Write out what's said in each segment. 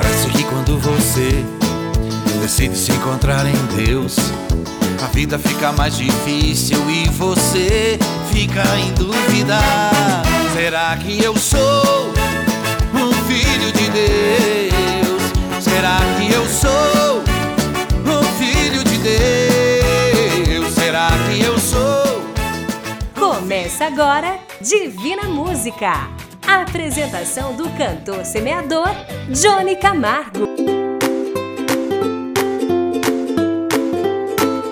Parece que quando você decide se encontrar em Deus, a vida fica mais difícil e você fica em dúvida. Será que eu sou um filho de Deus? Será que eu sou um filho de Deus? Será que eu sou? Começa agora Divina Música. A apresentação do cantor semeador Johnny Camargo.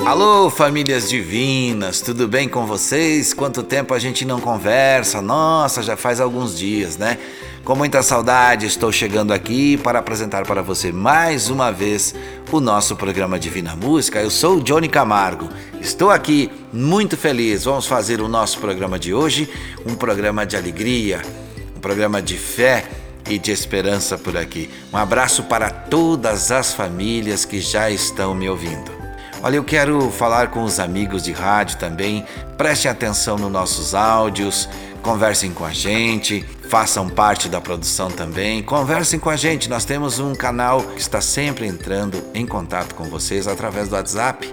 Alô, famílias divinas, tudo bem com vocês? Quanto tempo a gente não conversa? Nossa, já faz alguns dias, né? Com muita saudade, estou chegando aqui para apresentar para você mais uma vez o nosso programa Divina Música. Eu sou o Johnny Camargo, estou aqui muito feliz. Vamos fazer o nosso programa de hoje, um programa de alegria, programa de fé e de esperança por aqui. Um abraço para todas as famílias que já estão me ouvindo. Olha, eu quero falar com os amigos de rádio também. Prestem atenção nos nossos áudios, conversem com a gente, façam parte da produção também. Conversem com a gente. Nós temos um canal que está sempre entrando em contato com vocês através do WhatsApp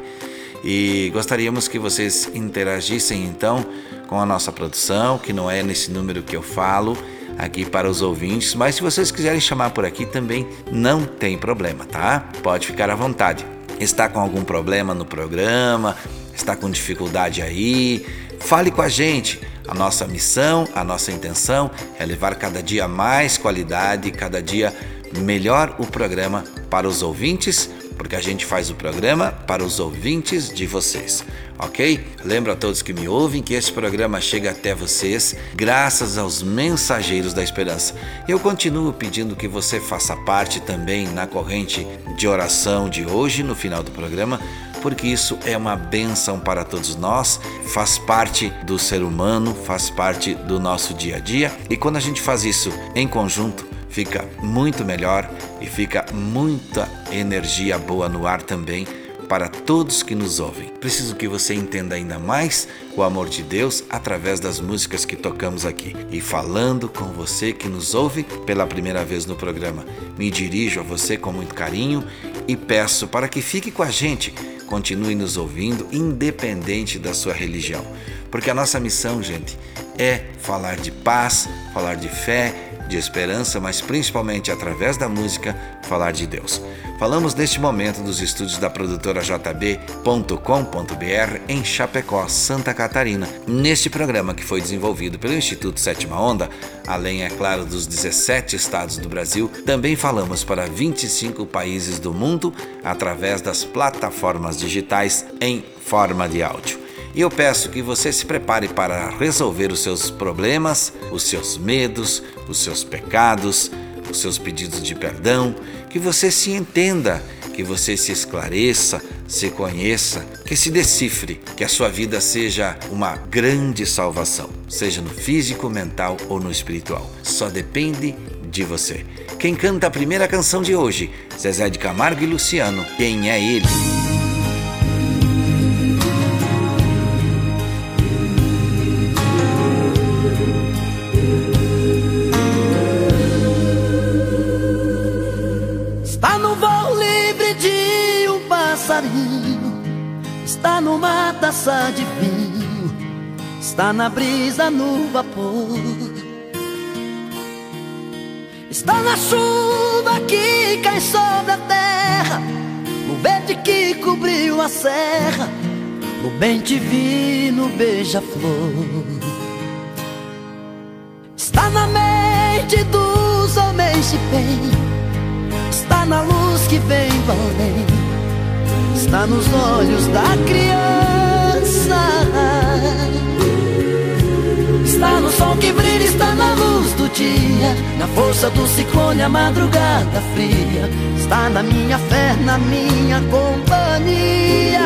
e gostaríamos que vocês interagissem então com a nossa produção, que não é nesse número que eu falo aqui para os ouvintes, mas se vocês quiserem chamar por aqui também não tem problema, tá? Pode ficar à vontade. Está com algum problema no programa? Está com dificuldade aí? Fale com a gente. A nossa missão, a nossa intenção é levar cada dia mais qualidade, cada dia melhor o programa para os ouvintes, porque a gente faz o programa para os ouvintes de vocês ok? Lembro a todos que me ouvem que esse programa chega até vocês graças aos mensageiros da esperança. Eu continuo pedindo que você faça parte também na corrente de oração de hoje, no final do programa, porque isso é uma benção para todos nós, faz parte do ser humano, faz parte do nosso dia a dia e quando a gente faz isso em conjunto, fica muito melhor e fica muita energia boa no ar também para todos que nos ouvem. Preciso que você entenda ainda mais o amor de Deus através das músicas que tocamos aqui. E falando com você que nos ouve pela primeira vez no programa, me dirijo a você com muito carinho e peço para que fique com a gente, continue nos ouvindo, independente da sua religião. Porque a nossa missão, gente, é falar de paz, falar de fé, de esperança, mas principalmente através da música, falar de Deus. Falamos neste momento dos estúdios da produtora JB.com.br em Chapecó, Santa Catarina. Neste programa que foi desenvolvido pelo Instituto Sétima Onda, além, é claro, dos 17 estados do Brasil, também falamos para 25 países do mundo através das plataformas digitais em forma de áudio. E eu peço que você se prepare para resolver os seus problemas, os seus medos, os seus pecados, os seus pedidos de perdão, que você se entenda, que você se esclareça, se conheça, que se decifre, que a sua vida seja uma grande salvação, seja no físico, mental ou no espiritual. Só depende de você. Quem canta a primeira canção de hoje? Zezé de Camargo e Luciano. Quem é ele? Está na brisa no vapor. Está na chuva que cai sobre a terra. No verde que cobriu a serra. No bem divino beija-flor. Está na mente dos homens de bem. Está na luz que vem do além. Está nos olhos da criança. Está no sol que brilha, está na luz do dia, na força do ciclone, a madrugada fria. Está na minha fé, na minha companhia.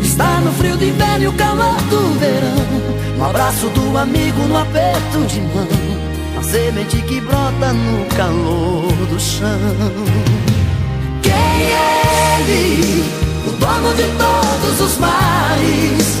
Está no frio do inverno e o calor do verão, no abraço do amigo, no aperto de mão, a semente que brota no calor do chão. Quem é ele? O dono de todos os mares,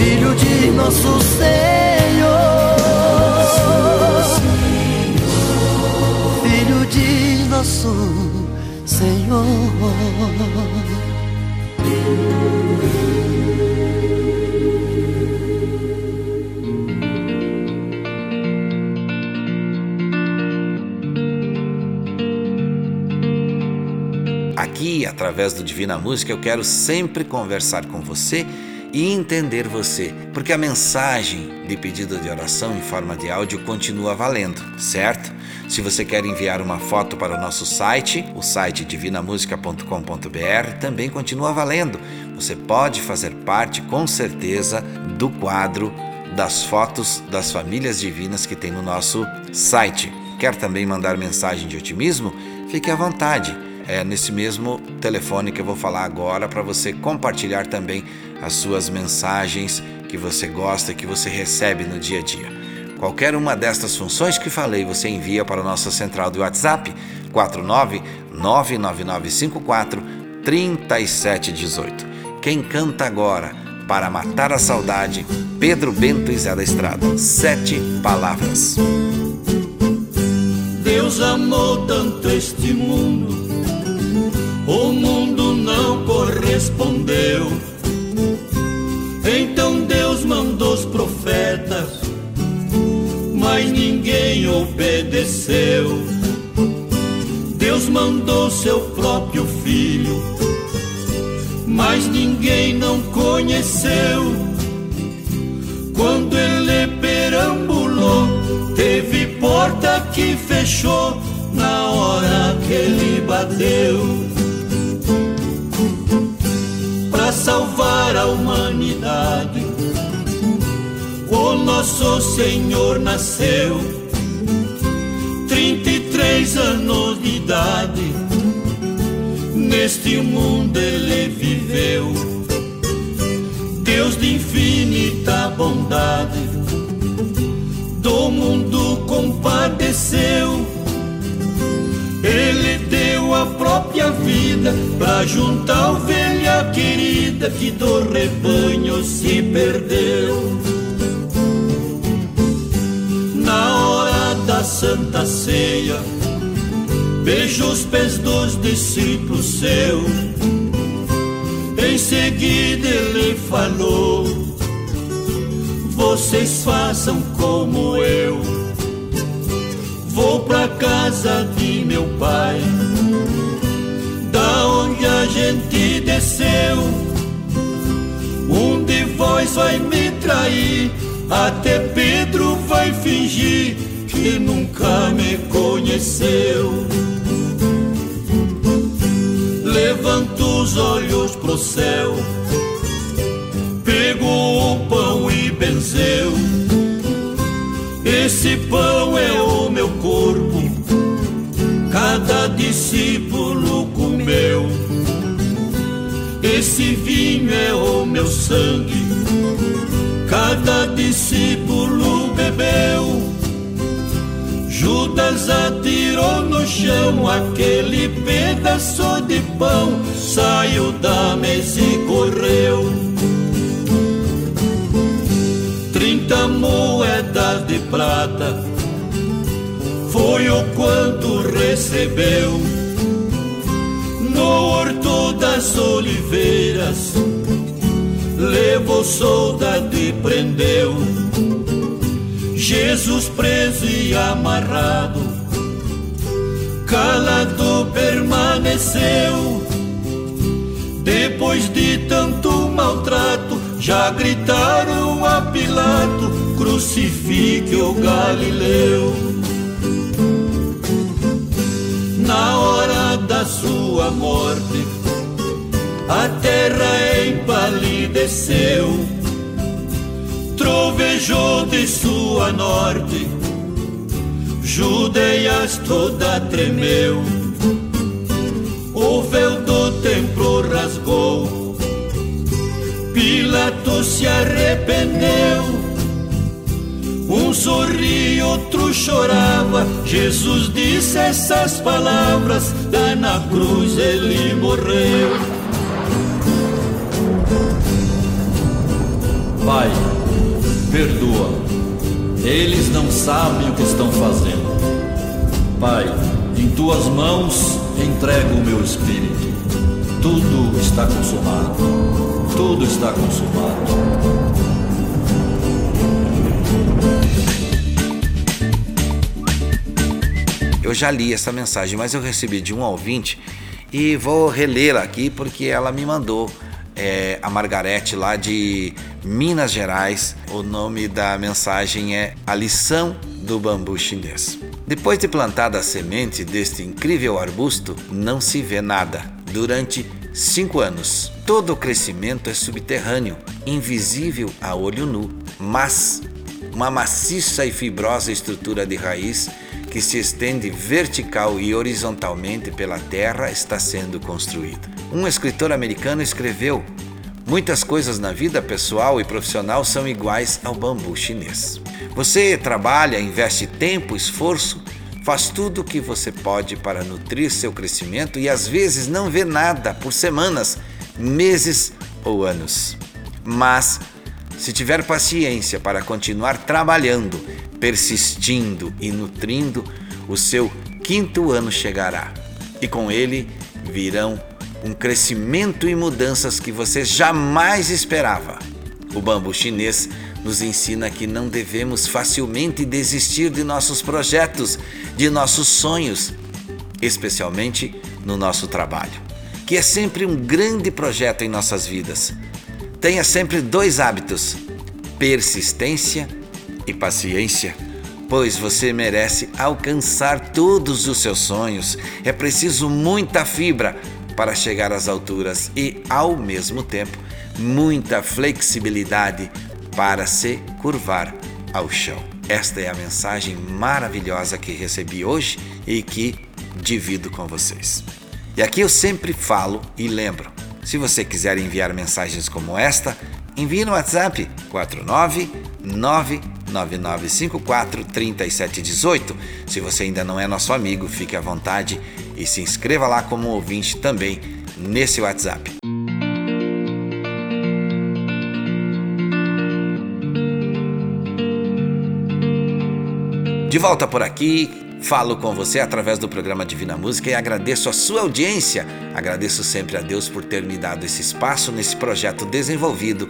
Filho de nosso Senhor. Filho de nosso Senhor. Aqui, através do Divina Música, eu quero sempre conversar com você e entender você, porque a mensagem de pedido de oração em forma de áudio continua valendo, certo? Se você quer enviar uma foto para o nosso site, o site divinamusica.com.br também continua valendo. Você pode fazer parte, com certeza, do quadro das fotos das famílias divinas que tem no nosso site. Quer também mandar mensagem de otimismo? Fique à vontade. É nesse mesmo telefone que eu vou falar agora para você compartilhar também as suas mensagens que você gosta, que você recebe no dia a dia. Qualquer uma destas funções que falei, você envia para a nossa central do WhatsApp 4999954 3718. Quem canta agora para matar a saudade? Pedro Bento e Zé da Estrada. Sete palavras. Deus amou tanto este mundo, correspondeu. Então Deus mandou os profetas, mas ninguém obedeceu. Deus mandou seu próprio filho, mas ninguém não conheceu. Quando ele perambulou, teve porta que fechou na hora que ele bateu. Salvar a humanidade, o nosso Senhor nasceu. 33 anos de idade, neste mundo ele viveu. Deus de infinita bondade, do mundo compadeceu. Ele deu a própria vida pra juntar ovelha ovelha querida que do rebanho se perdeu. Na hora da Santa Ceia, beijo os pés dos discípulos seus. Em seguida ele falou: Vocês façam como eu. Vou pra casa de meu pai da onde a gente desceu. Um de vós vai me trair, até Pedro vai fingir que nunca me conheceu. Levanta os olhos pro céu, pegou o pão e benzeu. Esse pão é o meu corpo, cada discípulo comeu. Esse vinho é o meu sangue, cada discípulo bebeu. Judas atirou no chão aquele pedaço de pão, saiu da mesa e correu. Trinta moedas de prata foi o quanto recebeu no das oliveiras. Levou soldado e prendeu Jesus preso e amarrado, calado permaneceu. Depois de tanto maltrato, já gritaram a Pilato: crucifique o Galileu. Na hora da sua morte, a terra empalideceu trovejou de sua norte, Judeias toda tremeu, o véu do templo rasgou, Pilatos se arrependeu. Um sorria, outro chorava. Jesus disse essas palavras, lá na cruz ele morreu. Pai, perdoa. Eles não sabem o que estão fazendo. Pai, em tuas mãos entrego o meu espírito. Tudo está consumado. Tudo está consumado. Eu já li essa mensagem, mas eu recebi de um ouvinte e vou relê-la aqui porque ela me mandou é, a Margarete lá de Minas Gerais. O nome da mensagem é A Lição do Bambu Chinês. Depois de plantada a semente deste incrível arbusto, não se vê nada durante cinco anos. Todo o crescimento é subterrâneo, invisível a olho nu, mas uma maciça e fibrosa estrutura de raiz que se estende vertical e horizontalmente pela terra está sendo construída. Um escritor americano escreveu: Muitas coisas na vida pessoal e profissional são iguais ao bambu chinês. Você trabalha, investe tempo, esforço, faz tudo o que você pode para nutrir seu crescimento e às vezes não vê nada por semanas, meses ou anos. Mas, se tiver paciência para continuar trabalhando, persistindo e nutrindo, o seu quinto ano chegará e com ele virão um crescimento e mudanças que você jamais esperava. O bambu chinês nos ensina que não devemos facilmente desistir de nossos projetos, de nossos sonhos, especialmente no nosso trabalho, que é sempre um grande projeto em nossas vidas. Tenha sempre dois hábitos: persistência e paciência, pois você merece alcançar todos os seus sonhos. É preciso muita fibra para chegar às alturas e, ao mesmo tempo, muita flexibilidade para se curvar ao chão. Esta é a mensagem maravilhosa que recebi hoje e que divido com vocês. E aqui eu sempre falo e lembro: se você quiser enviar mensagens como esta, envie no WhatsApp 9954-3718. Se você ainda não é nosso amigo, fique à vontade e se inscreva lá como ouvinte também nesse WhatsApp. De volta por aqui, Falo com você através do programa Divina Música e agradeço a sua audiência. Agradeço sempre a Deus por ter me dado esse espaço nesse projeto desenvolvido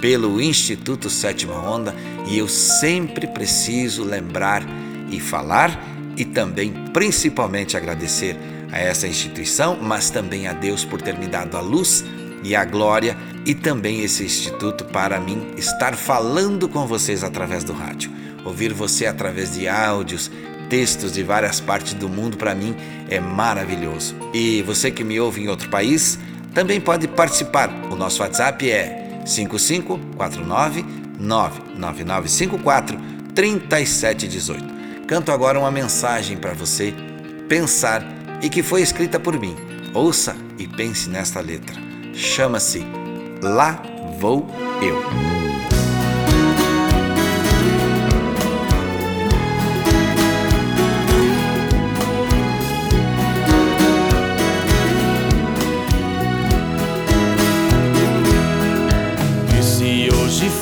pelo Instituto Sétima Onda e eu sempre preciso lembrar e falar e também principalmente agradecer a essa instituição, mas também a Deus por ter me dado a luz e a glória e também esse instituto para mim estar falando com vocês através do rádio. Ouvir você através de áudios, textos de várias partes do mundo para mim é maravilhoso. E você que me ouve em outro país também pode participar. O nosso WhatsApp é 5549 99954 3718. Canto agora uma mensagem para você pensar e que foi escrita por mim. Ouça e pense nesta letra. Chama-se Lá Vou Eu.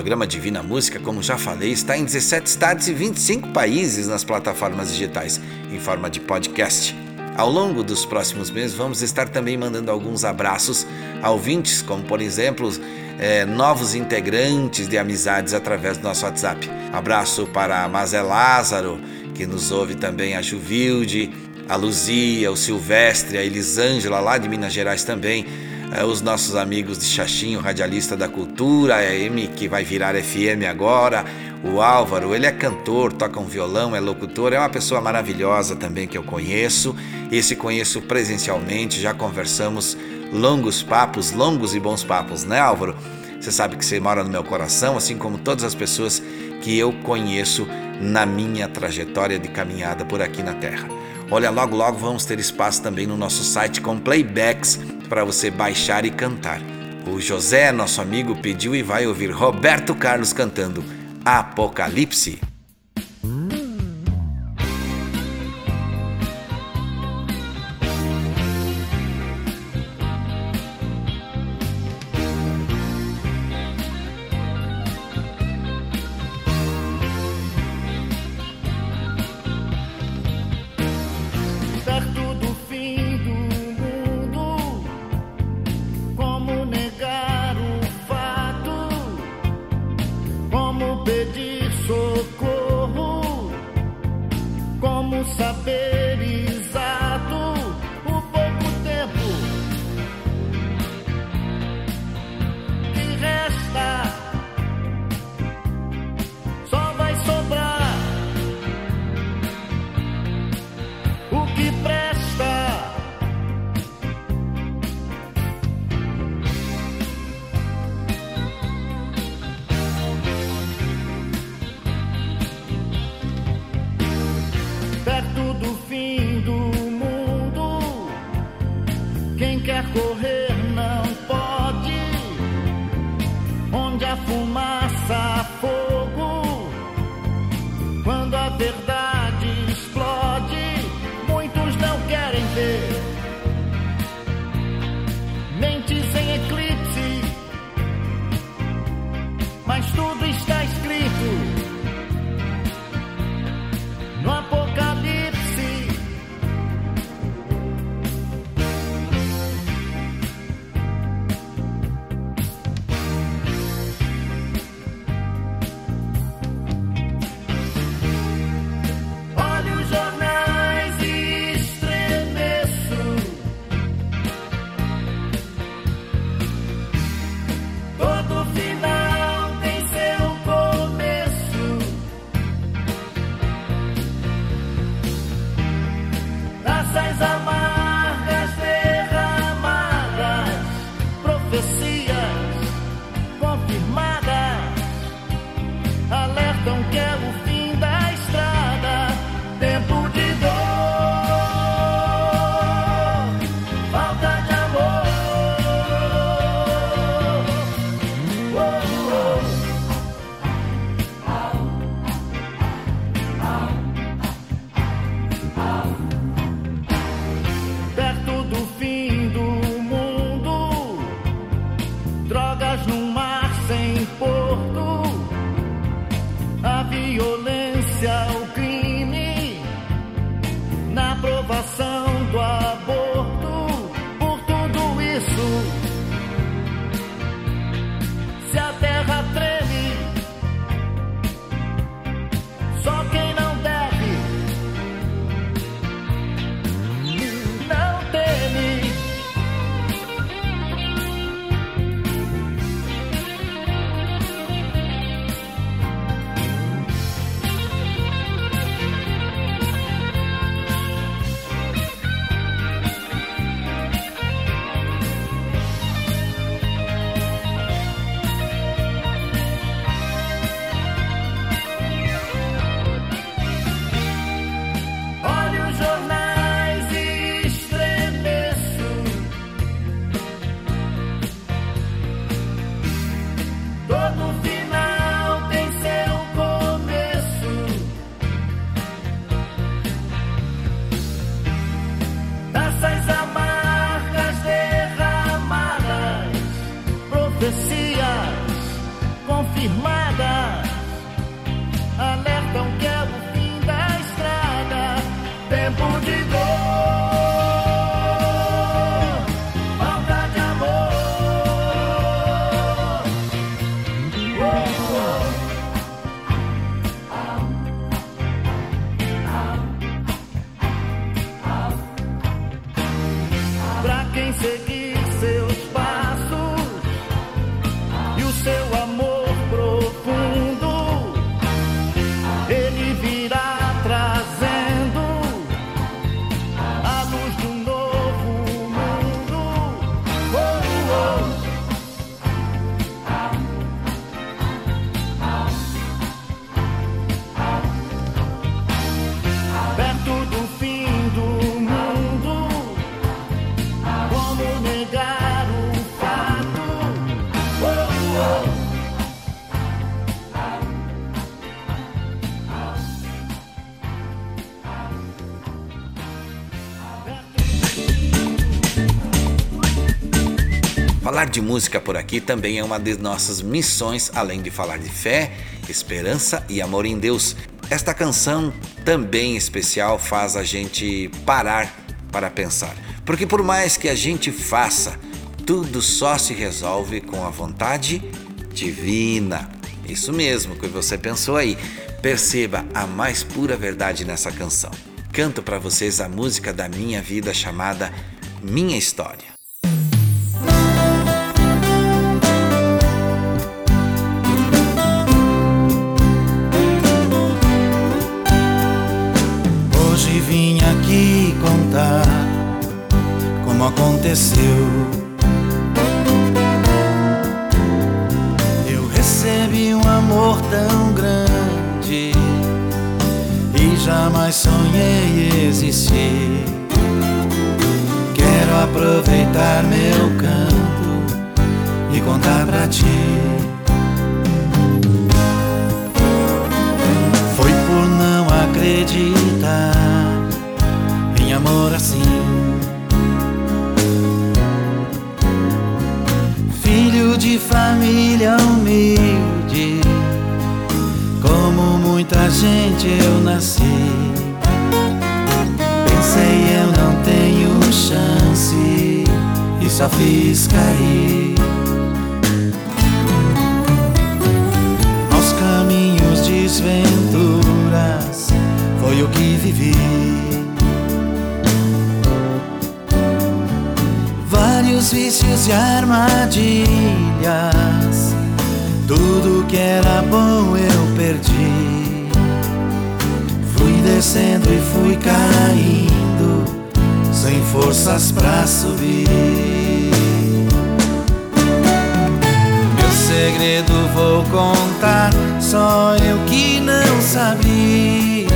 Programa Divina Música, como já falei, está em 17 estados e 25 países nas plataformas digitais, em forma de podcast. Ao longo dos próximos meses, vamos estar também mandando alguns abraços a ouvintes, como por exemplo, é, novos integrantes de amizades através do nosso WhatsApp. Abraço para a Mazé Lázaro, que nos ouve também, a Juvilde, a Luzia, o Silvestre, a Elisângela lá de Minas Gerais também, é, os nossos amigos de Xaxinho, radialista da cultura, a M que vai virar FM agora, o Álvaro, ele é cantor, toca um violão, é locutor, é uma pessoa maravilhosa também que eu conheço. Esse conheço presencialmente, já conversamos longos papos, longos e bons papos, né, Álvaro? Você sabe que você mora no meu coração, assim como todas as pessoas que eu conheço na minha trajetória de caminhada por aqui na Terra. Olha, logo logo vamos ter espaço também no nosso site com playbacks para você baixar e cantar. O José, nosso amigo, pediu e vai ouvir Roberto Carlos cantando Apocalipse. Falar de música por aqui também é uma de nossas missões, além de falar de fé, esperança e amor em Deus. Esta canção também especial faz a gente parar para pensar. Porque por mais que a gente faça, tudo só se resolve com a vontade divina. Isso mesmo que você pensou aí. Perceba a mais pura verdade nessa canção. Canto para vocês a música da minha vida chamada Minha História. Contar como aconteceu. Eu recebi um amor tão grande e jamais sonhei existir. Quero aproveitar meu canto e contar pra ti. Foi por não acreditar assim. Filho de família humilde, como muita gente eu nasci. Pensei eu não tenho chance e só fiz cair. Aos caminhos desventuras foi o que vivi. Vários vícios e armadilhas, tudo que era bom eu perdi. Fui descendo e fui caindo, sem forças pra subir. Meu segredo vou contar, só eu que não sabia.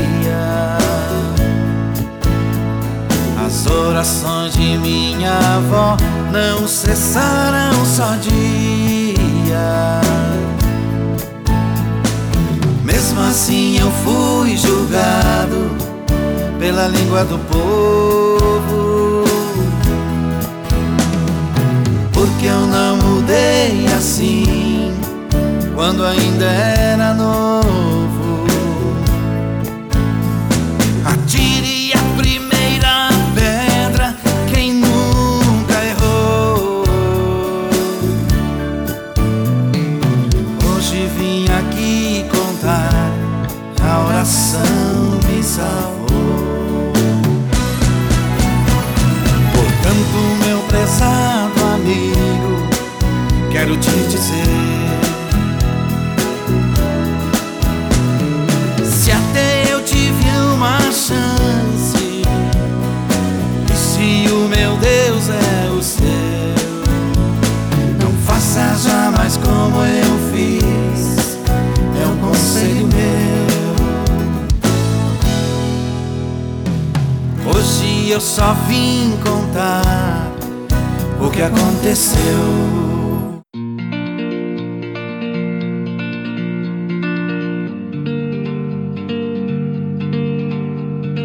Orações de minha avó não cessaram só dia. Mesmo assim eu fui julgado pela língua do povo. Porque eu não mudei assim quando ainda era novo. Portanto, meu prezado amigo, quero te dizer. Se até eu tive uma chance, e se o meu Deus é o seu, não faça jamais como eu fiz, é um conselho meu. Eu só vim contar o que aconteceu.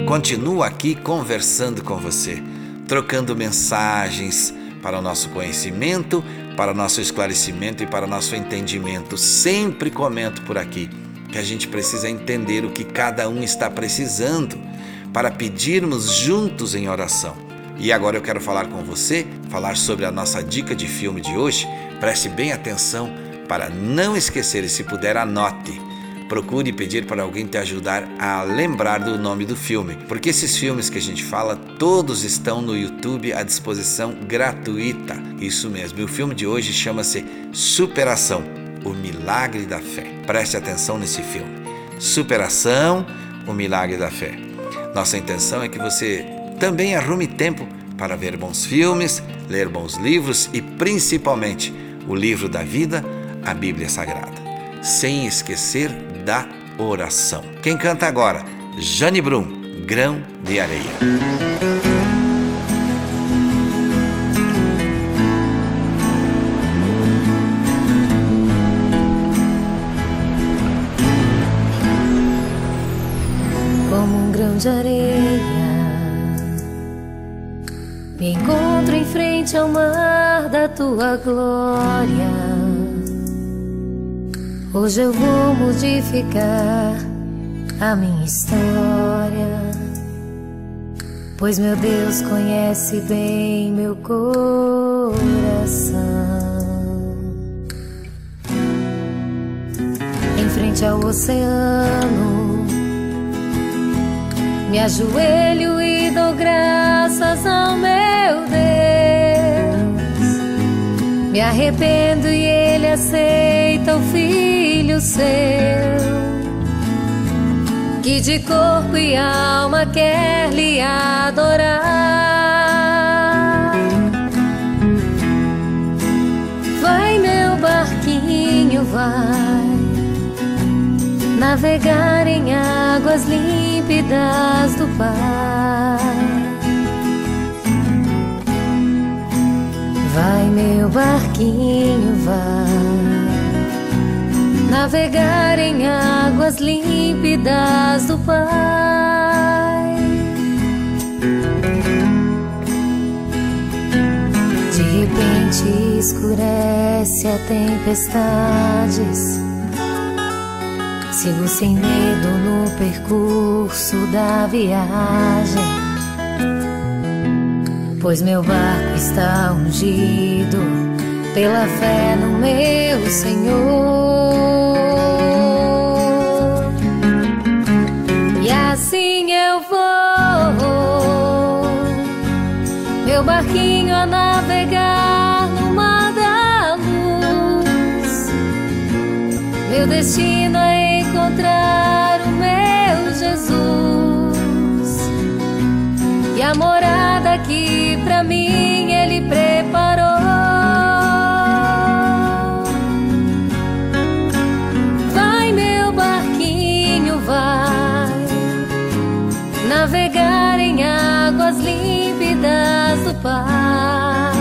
Continuo aqui conversando com você, trocando mensagens para o nosso conhecimento, para o nosso esclarecimento e para o nosso entendimento. Sempre comento por aqui que a gente precisa entender o que cada um está precisando para pedirmos juntos em oração. E agora eu quero falar com você, falar sobre a nossa dica de filme de hoje. Preste bem atenção para não esquecer e se puder anote. Procure pedir para alguém te ajudar a lembrar do nome do filme, porque esses filmes que a gente fala, todos estão no YouTube à disposição gratuita. Isso mesmo. E o filme de hoje chama-se Superação, o milagre da fé. Preste atenção nesse filme. Superação, o milagre da fé. Nossa intenção é que você também arrume tempo para ver bons filmes, ler bons livros e principalmente o livro da vida, a Bíblia Sagrada. Sem esquecer da oração. Quem canta agora? Jane Brum, Grão de Areia. De areia. Me encontro em frente ao mar da tua glória. Hoje eu vou modificar a minha história. Pois meu Deus conhece bem meu coração. Em frente ao oceano, me ajoelho e dou graças ao meu Deus. Me arrependo e Ele aceita o filho seu que de corpo e alma quer lhe adorar. Navegar em águas límpidas do Pai. Vai, meu barquinho, vai navegar em águas límpidas do Pai. De repente escurece a tempestades. Sigo sem medo no percurso da viagem. Pois meu barco está ungido pela fé no meu Senhor. Morada que pra mim ele preparou. Vai, meu barquinho, vai navegar em águas límpidas Pai.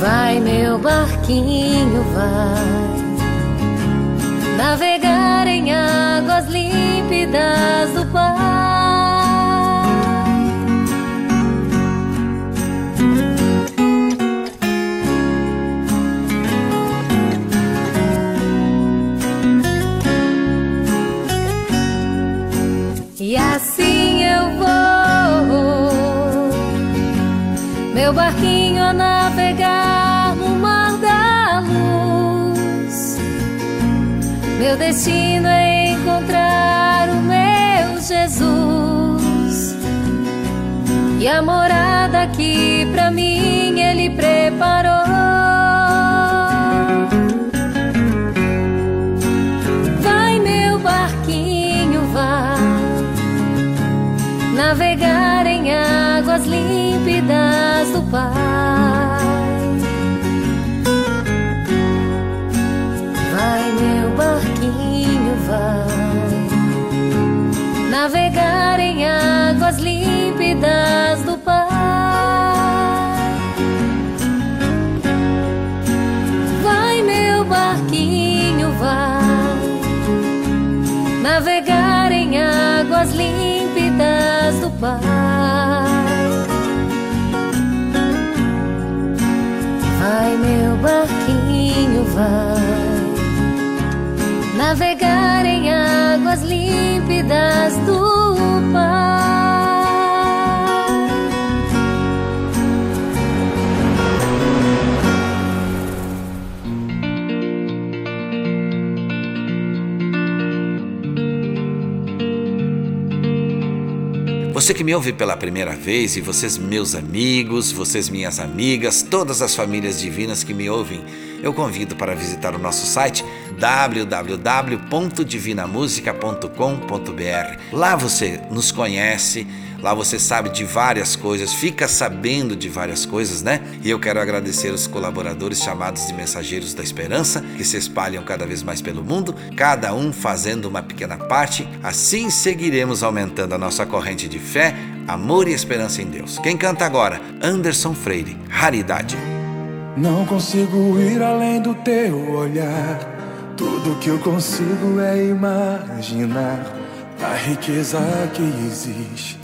Vai, meu barquinho, vai navegar em águas límpidas do destino é encontrar o meu Jesus e a morada que pra mim ele preparou. Águas límpidas do Você que me ouve pela primeira vez e vocês, meus amigos, vocês, minhas amigas, todas as famílias divinas que me ouvem, eu convido para visitar o nosso site www.divinamusica.com.br. Lá você nos conhece, lá você sabe de várias coisas, fica sabendo de várias coisas, né? E eu quero agradecer os colaboradores chamados de Mensageiros da Esperança, que se espalham cada vez mais pelo mundo, cada um fazendo uma pequena parte. Assim seguiremos aumentando a nossa corrente de fé, amor e esperança em Deus. Quem canta agora? Anderson Freire, Raridade. Não consigo ir além do teu olhar. Tudo que eu consigo é imaginar a riqueza que existe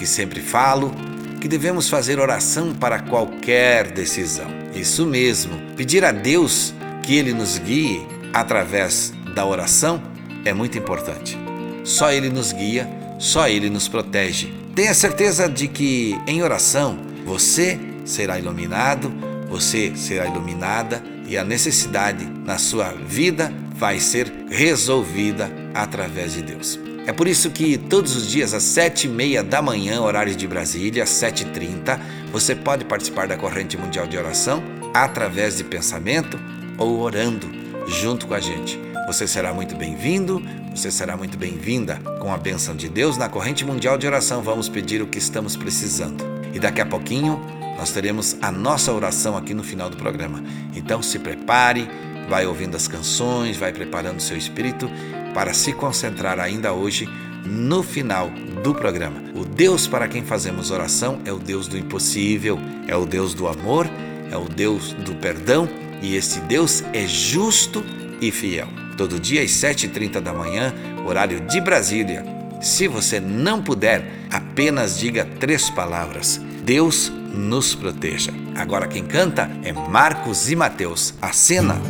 que sempre falo, que devemos fazer oração para qualquer decisão. Isso mesmo, pedir a Deus que Ele nos guie através da oração é muito importante. Só Ele nos guia, só Ele nos protege. Tenha certeza de que em oração você será iluminado, você será iluminada e a necessidade na sua vida vai ser resolvida através de Deus. É por isso que todos os dias às sete e meia da manhã, horário de Brasília, às sete e trinta, você pode participar da corrente mundial de oração através de pensamento ou orando junto com a gente. Você será muito bem-vindo, você será muito bem-vinda. Com a bênção de Deus, na corrente mundial de oração, vamos pedir o que estamos precisando. E daqui a pouquinho, nós teremos a nossa oração aqui no final do programa. Então se prepare, vai ouvindo as canções, vai preparando seu espírito para se concentrar ainda hoje no final do programa. O Deus para quem fazemos oração é o Deus do impossível, é o Deus do amor, é o Deus do perdão e esse Deus é justo e fiel. Todo dia às 7h30 da manhã, horário de Brasília. Se você não puder, apenas diga três palavras: Deus nos proteja. Agora quem canta é Marcos e Mateus. A cena.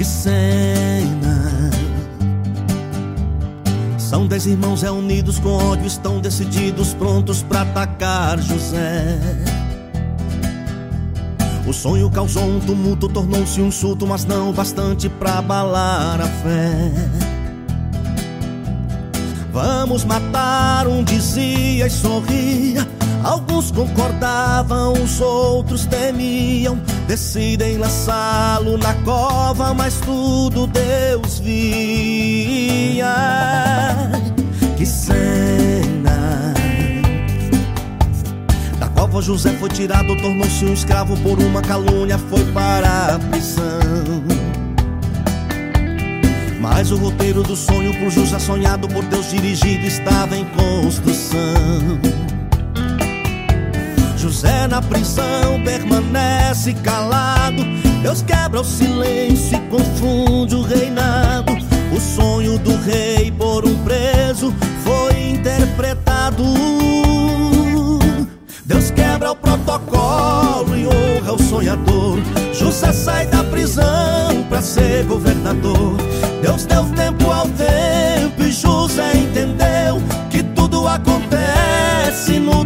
Que cena! São dez irmãos reunidos com ódio, estão decididos, prontos para atacar José. O sonho causou um tumulto, tornou-se um surto, mas não bastante para abalar a fé. Vamos matar, um dizia e sorria. Alguns concordavam, os outros temiam. Decidem lançá-lo na cova, mas tudo Deus via. Que cena! Da cova José foi tirado, tornou-se um escravo por uma calúnia, foi para a prisão. Mas o roteiro do sonho por José sonhado por Deus dirigido estava em construção. José na prisão permanece calado. Deus quebra o silêncio e confunde o reinado. O sonho do rei por um preso foi interpretado. Deus quebra o protocolo e honra o sonhador. José sai da prisão para ser governador. Deus deu tempo ao tempo e José entendeu que tudo acontece no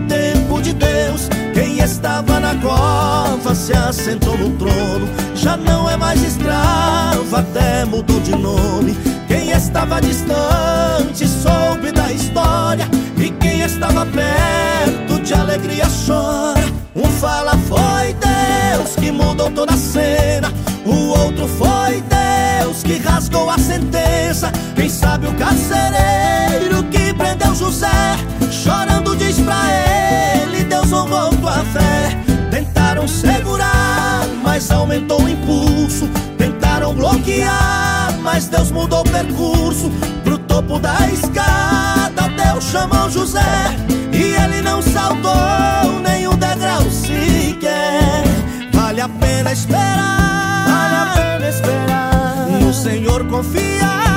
estava na cova se assentou no trono. Já não é mais escravo, até mudou de nome. Quem estava distante soube da história. E quem estava perto de alegria chora. Um fala foi Deus que mudou toda a cena. O outro foi Deus que rasgou a sentença. Quem sabe o carcereiro que prendeu José, chorando diz pra ele: Honrou tua fé. Tentaram segurar, mas aumentou o impulso. Tentaram bloquear, mas Deus mudou o percurso. Pro topo da escada, Deus chamou José. E ele não saltou nenhum degrau sequer. Vale a pena esperar. Vale a pena esperar. No Senhor confiar.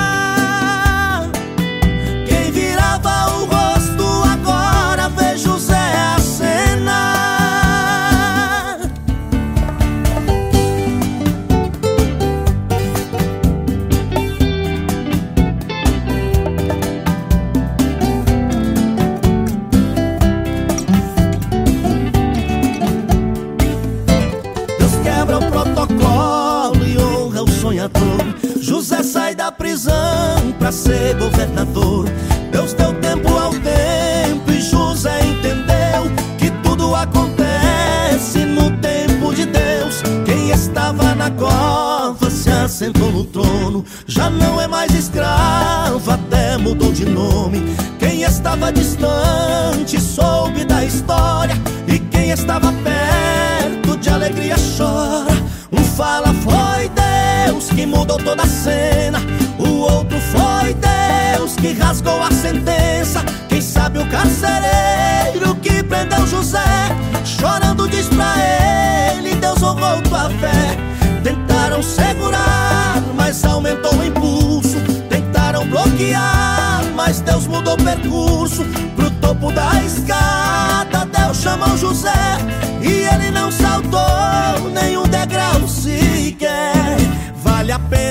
Mudou toda a cena. O outro foi Deus que rasgou a sentença. Quem sabe o carcereiro que prendeu José, chorando diz pra ele: Deus honrou tua fé. Tentaram segurar, mas aumentou o impulso. Tentaram bloquear, mas Deus mudou o percurso. Pro topo da escada, Deus chamou José. E ele não saltou nenhum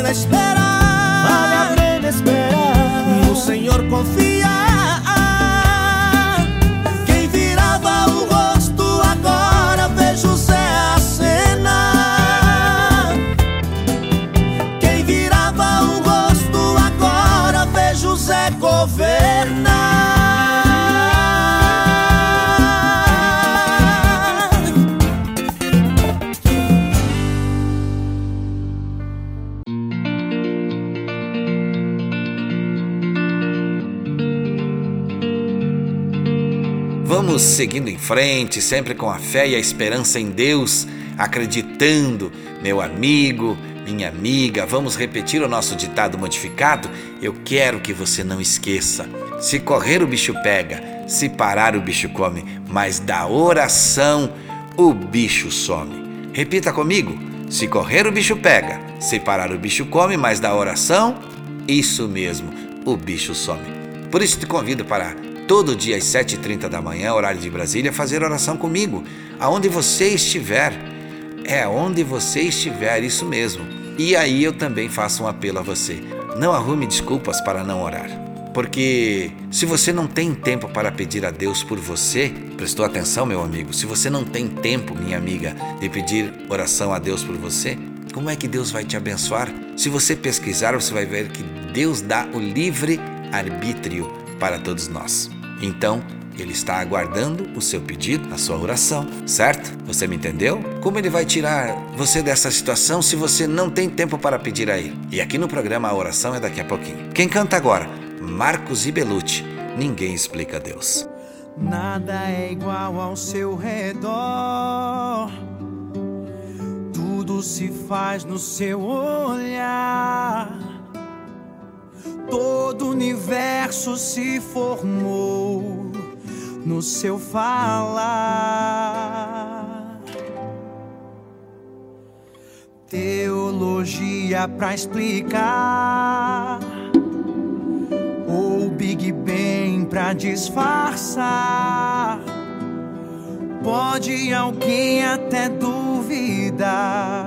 Vale a Vamos seguindo em frente, sempre com a fé e a esperança em Deus, acreditando, meu amigo, minha amiga. Vamos repetir o nosso ditado modificado? Eu quero que você não esqueça. Se correr, o bicho pega, se parar, o bicho come, mas da oração o bicho some. Repita comigo: se correr, o bicho pega, se parar, o bicho come, mas da oração, isso mesmo, o bicho some. Por isso te convido para todo dia às 7h30 da manhã, horário de Brasília, fazer oração comigo, aonde você estiver. É onde você estiver, isso mesmo. E aí eu também faço um apelo a você. Não arrume desculpas para não orar. Porque se você não tem tempo para pedir a Deus por você, prestou atenção, meu amigo? Se você não tem tempo, minha amiga, de pedir oração a Deus por você, como é que Deus vai te abençoar? Se você pesquisar, você vai ver que Deus dá o livre arbítrio para todos nós. Então, ele está aguardando o seu pedido, a sua oração, certo? Você me entendeu? Como ele vai tirar você dessa situação se você não tem tempo para pedir a ele? E aqui no programa a oração é daqui a pouquinho. Quem canta agora? Marcos Ibelucci. Ninguém explica Deus. Nada é igual ao seu redor. Tudo se faz no seu olhar. Todo o universo se formou no seu falar. Teologia pra explicar, ou Big Bang pra disfarçar. Pode alguém até duvidar.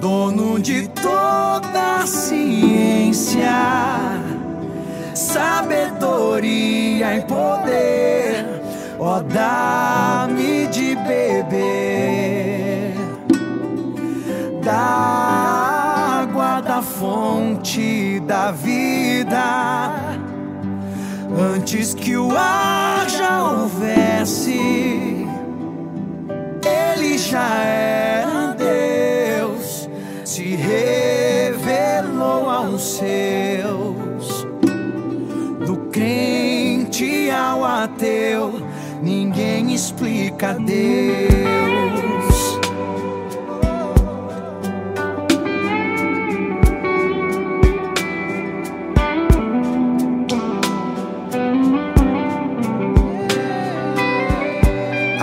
Dono de toda ciência, sabedoria e poder, ó, dá-me de beber da água da fonte da vida. Antes que o ar já houvesse, ele já era se revelou aos seus. Do crente ao ateu, ninguém explica Deus.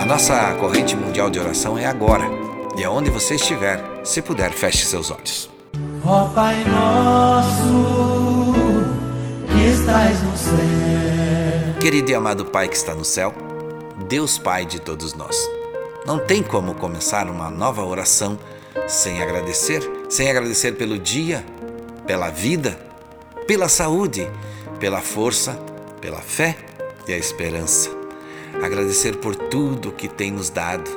A nossa corrente mundial de oração é agora. E aonde você estiver, se puder, feche seus olhos. Ó Pai nosso, que estás no céu. Querido e amado Pai que está no céu, Deus Pai de todos nós. Não tem como começar uma nova oração sem agradecer, sem agradecer pelo dia, pela vida, pela saúde, pela força, pela fé e a esperança. Agradecer por tudo que tem nos dado,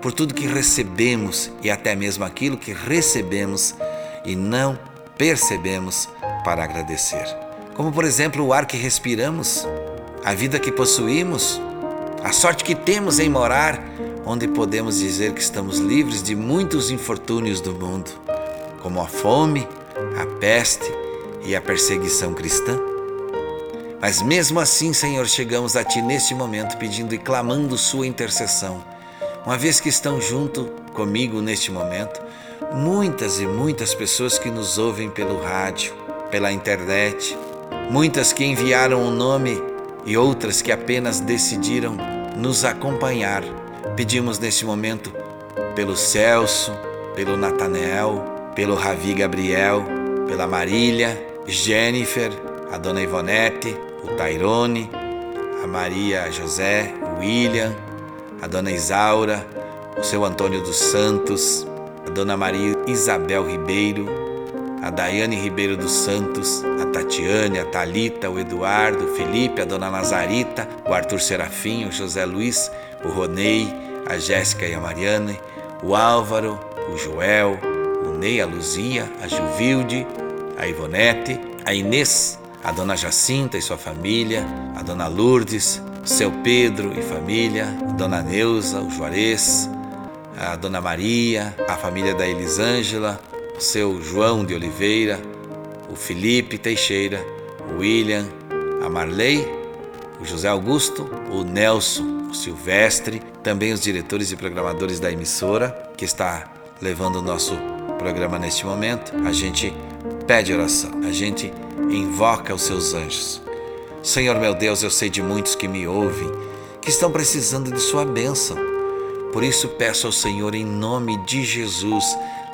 por tudo que recebemos e até mesmo aquilo que recebemos e não percebemos para agradecer. Como, por exemplo, o ar que respiramos, a vida que possuímos, a sorte que temos em morar onde podemos dizer que estamos livres de muitos infortúnios do mundo, como a fome, a peste e a perseguição cristã. Mas mesmo assim, Senhor, chegamos a Ti neste momento pedindo e clamando Sua intercessão. Uma vez que estão junto comigo neste momento, muitas e muitas pessoas que nos ouvem pelo rádio, pela internet, muitas que enviaram o nome e outras que apenas decidiram nos acompanhar. Pedimos neste momento pelo Celso, pelo Natanael, pelo Ravi Gabriel, pela Marília, Jennifer, a Dona Ivonete, o Tairone, a Maria José, o William, a Dona Isaura, o seu Antônio dos Santos, a Dona Maria Isabel Ribeiro, a Daiane Ribeiro dos Santos, a Tatiane, a Talita, o Eduardo, o Felipe, a Dona Nazarita, o Arthur Serafim, o José Luiz, o Ronei, a Jéssica e a Mariane, o Álvaro, o Joel, o Ney, a Luzia, a Juvilde, a Ivonete, a Inês, a Dona Jacinta e sua família, a Dona Lourdes, seu Pedro e família, Dona Neuza, o Juarez, a Dona Maria, a família da Elisângela, o seu João de Oliveira, o Felipe Teixeira, o William, a Marley, o José Augusto, o Nelson, o Silvestre, também os diretores e programadores da emissora que está levando o nosso programa neste momento. A gente pede oração, a gente invoca os seus anjos. Senhor meu Deus, eu sei de muitos que me ouvem, que estão precisando de sua bênção. Por isso peço ao Senhor, em nome de Jesus,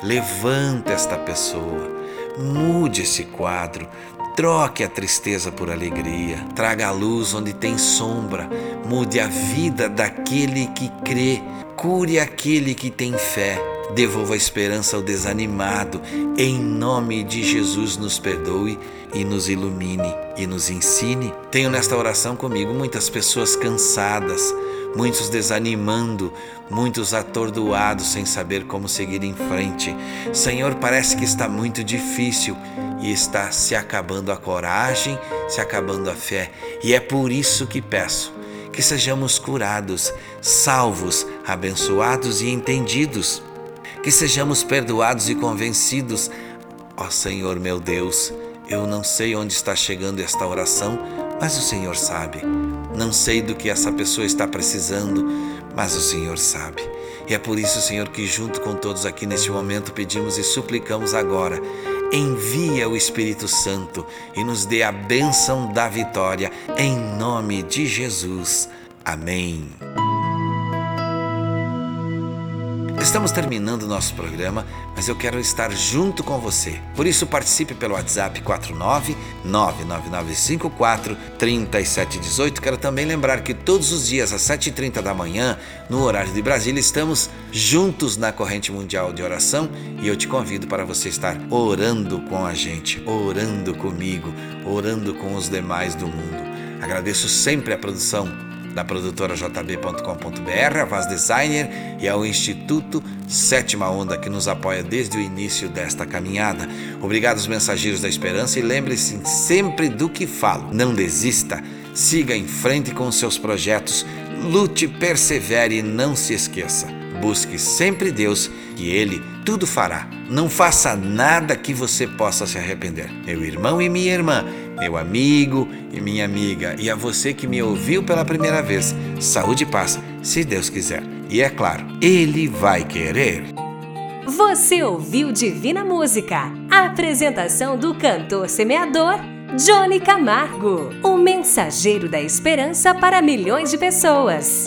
levanta esta pessoa, mude esse quadro, troque a tristeza por alegria, traga a luz onde tem sombra, mude a vida daquele que crê, cure aquele que tem fé Devolva a esperança ao desanimado. Em nome de Jesus, nos perdoe e nos ilumine e nos ensine. Tenho nesta oração comigo muitas pessoas cansadas, muitos desanimando, muitos atordoados sem saber como seguir em frente. Senhor, parece que está muito difícil e está se acabando a coragem, se acabando a fé. E é por isso que peço que sejamos curados, salvos, abençoados e entendidos que sejamos perdoados e convencidos. Ó Senhor meu Deus, eu não sei onde está chegando esta oração, mas o Senhor sabe. Não sei do que essa pessoa está precisando, mas o Senhor sabe. E é por isso, Senhor, que junto com todos aqui neste momento pedimos e suplicamos agora. Envia o Espírito Santo e nos dê a bênção da vitória, em nome de Jesus. Amém. Estamos terminando nosso programa, mas eu quero estar junto com você. Por isso participe pelo WhatsApp 49 99954 3718. Quero também lembrar que todos os dias às 7h30 da manhã, no horário de Brasília, estamos juntos na corrente mundial de oração e eu te convido para você estar orando com a gente, orando comigo, orando com os demais do mundo. Agradeço sempre a produção da produtora jb.com.br, a Vaz Designer e ao Instituto Sétima Onda que nos apoia desde o início desta caminhada. Obrigado aos mensageiros da esperança e lembre-se sempre do que falo. Não desista, siga em frente com seus projetos, lute, persevere e não se esqueça. Busque sempre Deus e Ele tudo fará. Não faça nada que você possa se arrepender. Meu irmão e minha irmã, meu amigo e minha amiga, e a você que me ouviu pela primeira vez, saúde e paz, se Deus quiser. E é claro, Ele vai querer. Você ouviu Divina Música, a apresentação do cantor semeador Johnny Camargo, o mensageiro da esperança para milhões de pessoas.